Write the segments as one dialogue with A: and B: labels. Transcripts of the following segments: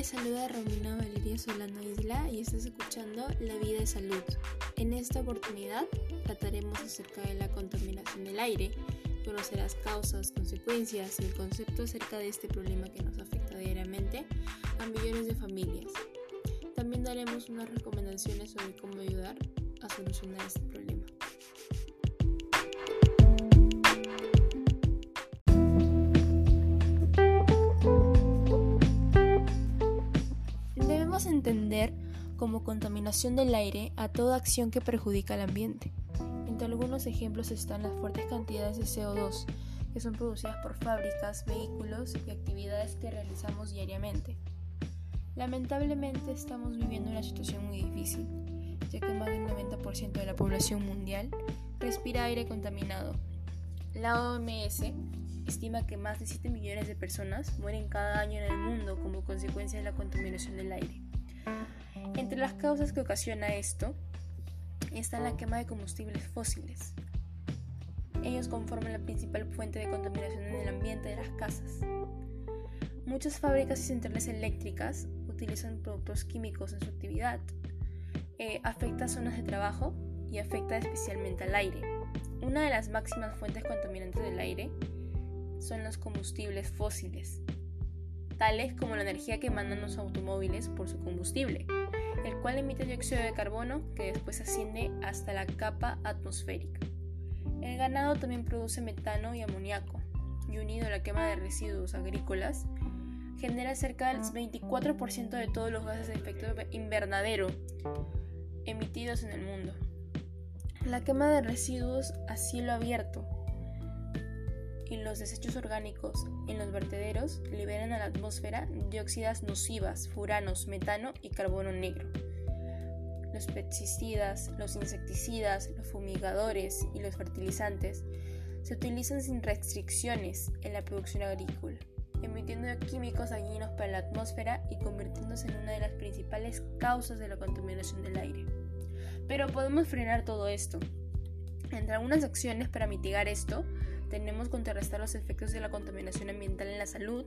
A: les saluda Romina Valeria Solano Isla y estás escuchando La Vida de Salud. En esta oportunidad trataremos acerca de la contaminación del aire, conocer las causas, consecuencias y el concepto acerca de este problema que nos afecta diariamente a millones de familias. También daremos unas recomendaciones sobre cómo ayudar a solucionar este problema. Entender como contaminación del aire a toda acción que perjudica al ambiente. Entre algunos ejemplos están las fuertes cantidades de CO2 que son producidas por fábricas, vehículos y actividades que realizamos diariamente. Lamentablemente estamos viviendo una situación muy difícil, ya que más del 90% de la población mundial respira aire contaminado. La OMS estima que más de 7 millones de personas mueren cada año en el mundo como consecuencia de la contaminación del aire. Entre las causas que ocasiona esto está la quema de combustibles fósiles. Ellos conforman la principal fuente de contaminación en el ambiente de las casas. Muchas fábricas y centrales eléctricas utilizan productos químicos en su actividad. Eh, afecta zonas de trabajo y afecta especialmente al aire. Una de las máximas fuentes contaminantes del aire son los combustibles fósiles, tales como la energía que mandan los automóviles por su combustible, el cual emite dióxido de carbono que después asciende hasta la capa atmosférica. El ganado también produce metano y amoníaco, y unido a la quema de residuos agrícolas, genera cerca del 24% de todos los gases de efecto invernadero emitidos en el mundo. La quema de residuos a cielo abierto y los desechos orgánicos en los vertederos liberan a la atmósfera dióxidas nocivas, furanos, metano y carbono negro. Los pesticidas, los insecticidas, los fumigadores y los fertilizantes se utilizan sin restricciones en la producción agrícola, emitiendo químicos dañinos para la atmósfera y convirtiéndose en una de las principales causas de la contaminación del aire. Pero podemos frenar todo esto. Entre algunas acciones para mitigar esto, tenemos contrarrestar los efectos de la contaminación ambiental en la salud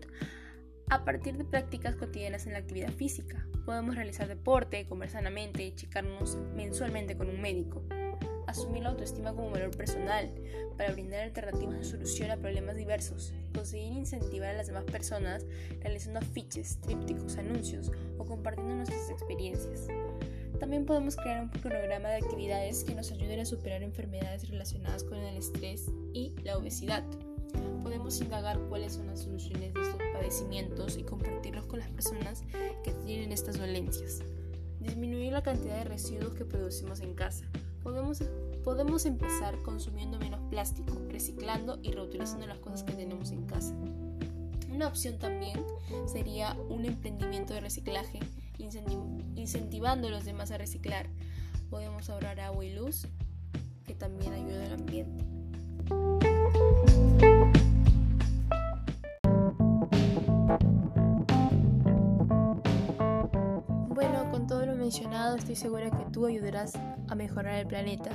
A: a partir de prácticas cotidianas en la actividad física. Podemos realizar deporte, comer sanamente, checarnos mensualmente con un médico. Asumir la autoestima como valor personal para brindar alternativas de solución a problemas diversos. Conseguir incentivar a las demás personas realizando afiches, trípticos, anuncios o compartiendo nuestras experiencias. También podemos crear un programa de actividades que nos ayuden a superar enfermedades relacionadas con el estrés y la obesidad. Podemos indagar cuáles son las soluciones de estos padecimientos y compartirlos con las personas que tienen estas dolencias. Disminuir la cantidad de residuos que producimos en casa. Podemos, podemos empezar consumiendo menos plástico, reciclando y reutilizando las cosas que tenemos en casa. Una opción también sería un emprendimiento de reciclaje incentivando a los demás a reciclar. Podemos ahorrar agua y luz, que también ayuda al ambiente. Bueno, con todo lo mencionado, estoy segura que tú ayudarás a mejorar el planeta,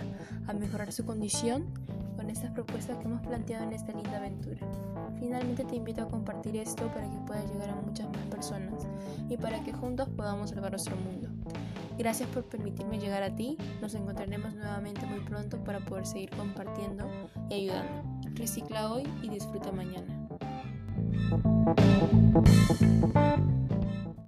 A: a mejorar su condición con estas propuestas que hemos planteado en esta linda aventura. Finalmente te invito a compartir esto para que pueda llegar a muchas más personas y para que juntos podamos salvar nuestro mundo. Gracias por permitirme llegar a ti. Nos encontraremos nuevamente muy pronto para poder seguir compartiendo y ayudando. Recicla hoy y disfruta mañana.